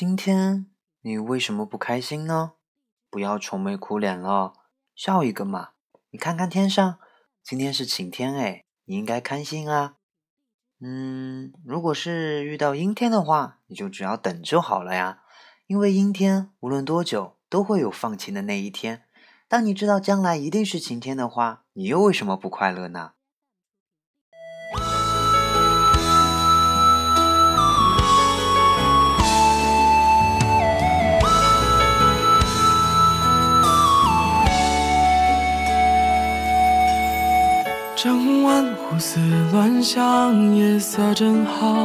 今天你为什么不开心呢？不要愁眉苦脸了，笑一个嘛！你看看天上，今天是晴天哎，你应该开心啊。嗯，如果是遇到阴天的话，你就只要等就好了呀。因为阴天无论多久都会有放晴的那一天。当你知道将来一定是晴天的话，你又为什么不快乐呢？整晚胡思乱想，夜色真好，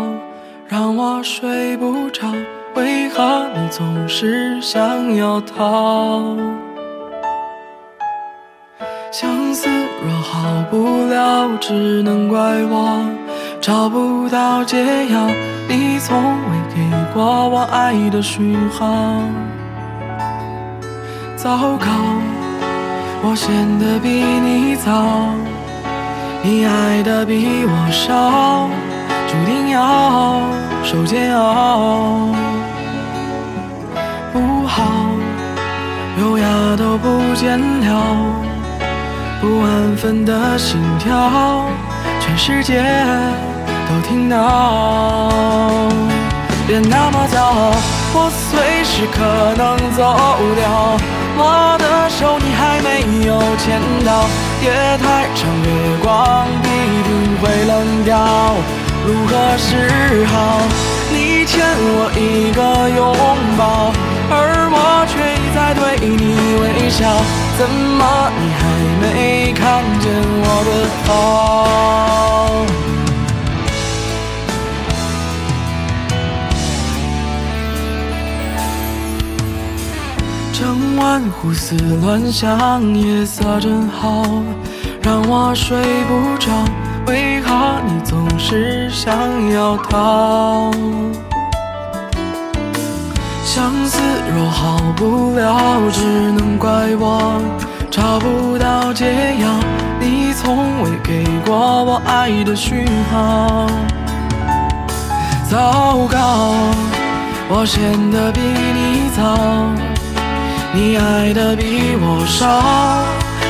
让我睡不着。为何你总是想要逃？相思若好不了，只能怪我找不到解药。你从未给过我爱的讯号。糟糕，我陷得比你早。你爱的比我少，注定要受煎熬。不好，优雅都不见了，不安分的心跳，全世界都听到。别那么骄傲，我随时可能走掉。我的签到，夜太长，月光必定会冷掉。如何是好？你欠我一个拥抱，而我却一再对你微笑。怎么你还没看见我的好？胡思乱想，夜色真好，让我睡不着。为何你总是想要逃？相思若好不了，只能怪我找不到解药。你从未给过我爱的讯号。糟糕，我陷得比你早。你爱的比我少，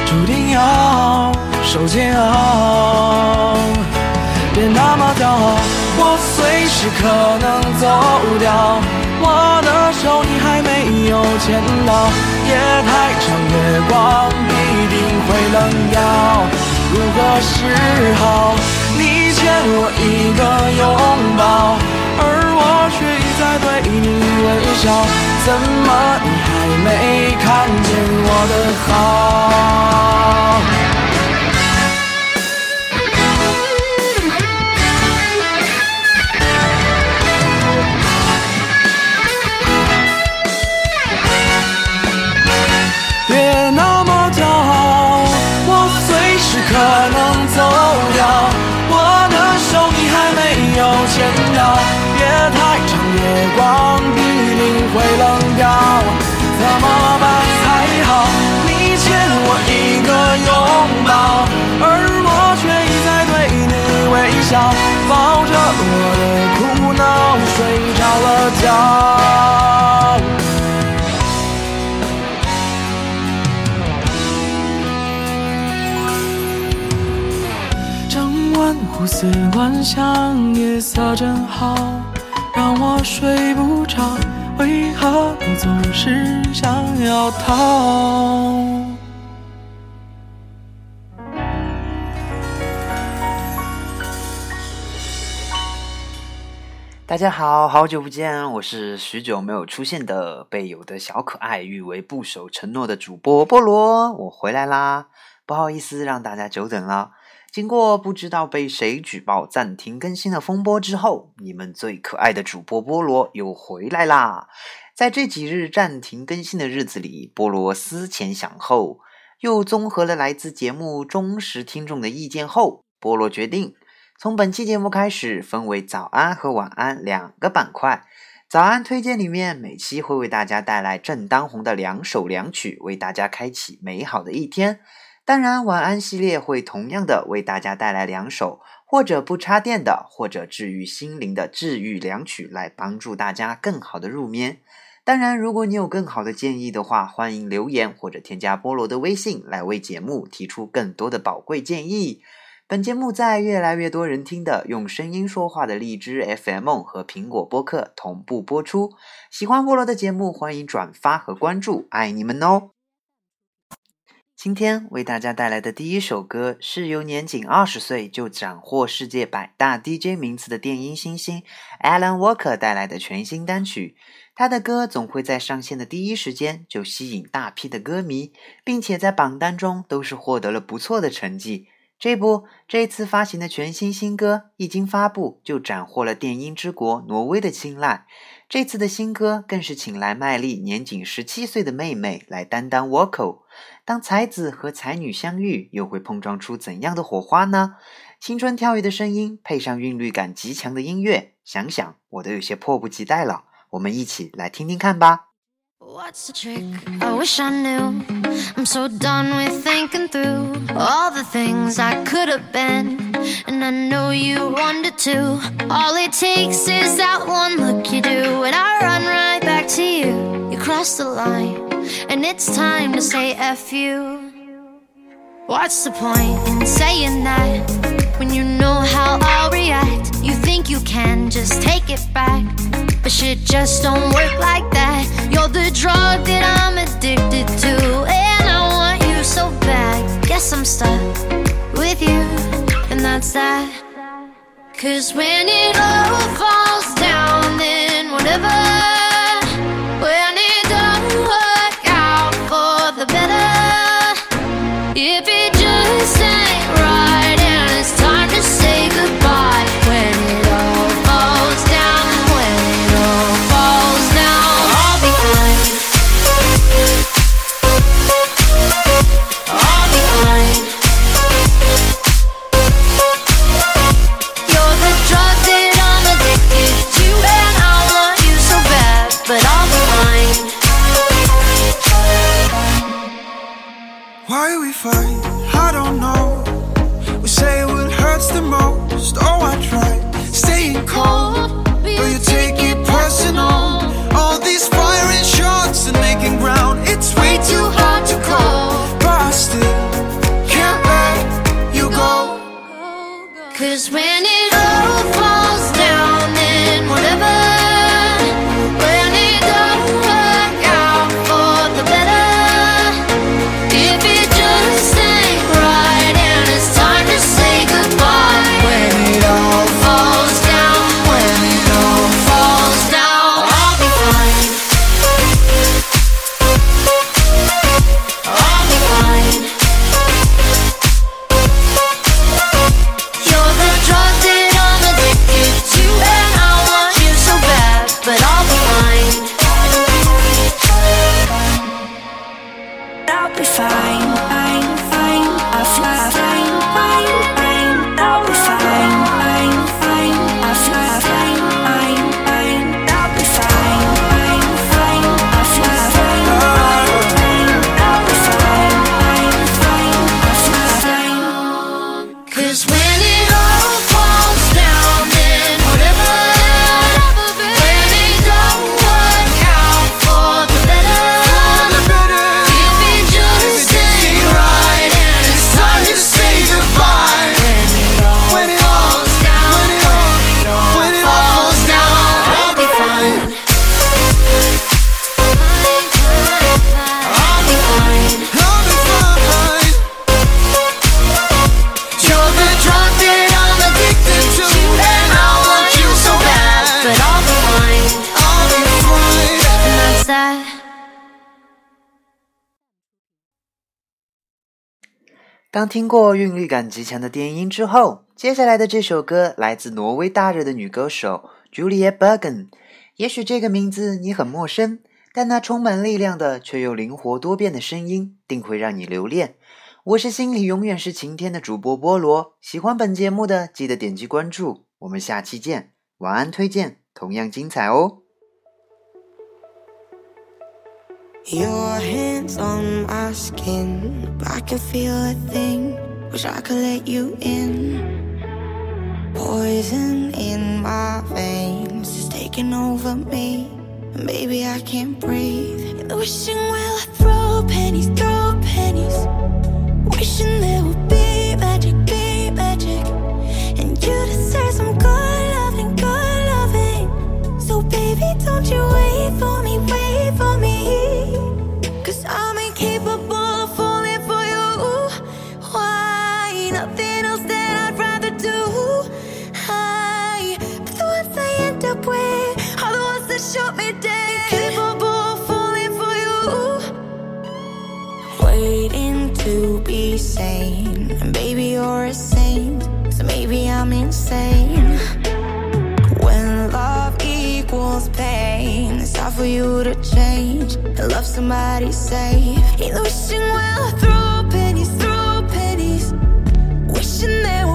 注定要受煎熬。别那么骄傲，我随时可能走掉。我的手你还没有牵到，夜太长，月光必定会冷掉。如何是好？你欠我一个拥抱，而我却在对你微笑。怎么你还没看见我的好？晚胡思乱想，夜色真好，让我睡不着。为何你总是想要逃？大家好，好久不见，我是许久没有出现的被有的小可爱誉为不守承诺的主播菠萝，我回来啦！不好意思让大家久等了。经过不知道被谁举报暂停更新的风波之后，你们最可爱的主播菠萝又回来啦！在这几日暂停更新的日子里，菠萝思前想后，又综合了来自节目忠实听众的意见后，菠萝决定。从本期节目开始，分为早安和晚安两个板块。早安推荐里面，每期会为大家带来正当红的两首两曲，为大家开启美好的一天。当然，晚安系列会同样的为大家带来两首。或者不插电的，或者治愈心灵的治愈良曲，来帮助大家更好的入眠。当然，如果你有更好的建议的话，欢迎留言或者添加菠萝的微信来为节目提出更多的宝贵建议。本节目在越来越多人听的用声音说话的荔枝 FM 和苹果播客同步播出。喜欢菠萝的节目，欢迎转发和关注，爱你们哦！今天为大家带来的第一首歌，是由年仅二十岁就斩获世界百大 DJ 名次的电音新星 Alan Walker 带来的全新单曲。他的歌总会在上线的第一时间就吸引大批的歌迷，并且在榜单中都是获得了不错的成绩。这不，这次发行的全新新歌一经发布，就斩获了电音之国挪威的青睐。这次的新歌更是请来麦莉年仅十七岁的妹妹来担当 vocal。当才子和才女相遇，又会碰撞出怎样的火花呢？青春跳跃的声音配上韵律感极强的音乐，想想我都有些迫不及待了。我们一起来听听看吧。What's the trick? I wish I knew. I'm so done with thinking through all the things I could have been. And I know you wanted to. All it takes is that one look you do, and I run right back to you. You cross the line, and it's time to say F you. What's the point in saying that when you know how I'll react? You think you can just take it back. But shit just don't work like that. You're the drug that I'm addicted to. And I want you so bad. Guess I'm stuck with you. And that's that. Cause when it all falls be fine, 当听过韵律感极强的电音之后，接下来的这首歌来自挪威大热的女歌手 Julie Bergen。也许这个名字你很陌生，但那充满力量的却又灵活多变的声音，定会让你留恋。我是心里永远是晴天的主播菠萝，喜欢本节目的记得点击关注，我们下期见。晚安推荐同样精彩哦。Your hands on my skin, but I can feel a thing. Wish I could let you in. Poison in my veins is taking over me. Baby, I can't breathe. Wishing well, I throw pennies, throw pennies. Wishing there were you're a saint, so maybe I'm insane. When love equals pain, it's hard for you to change and love somebody safe. Ain't wishing well through pennies, through pennies, wishing they were.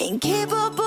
and keep up.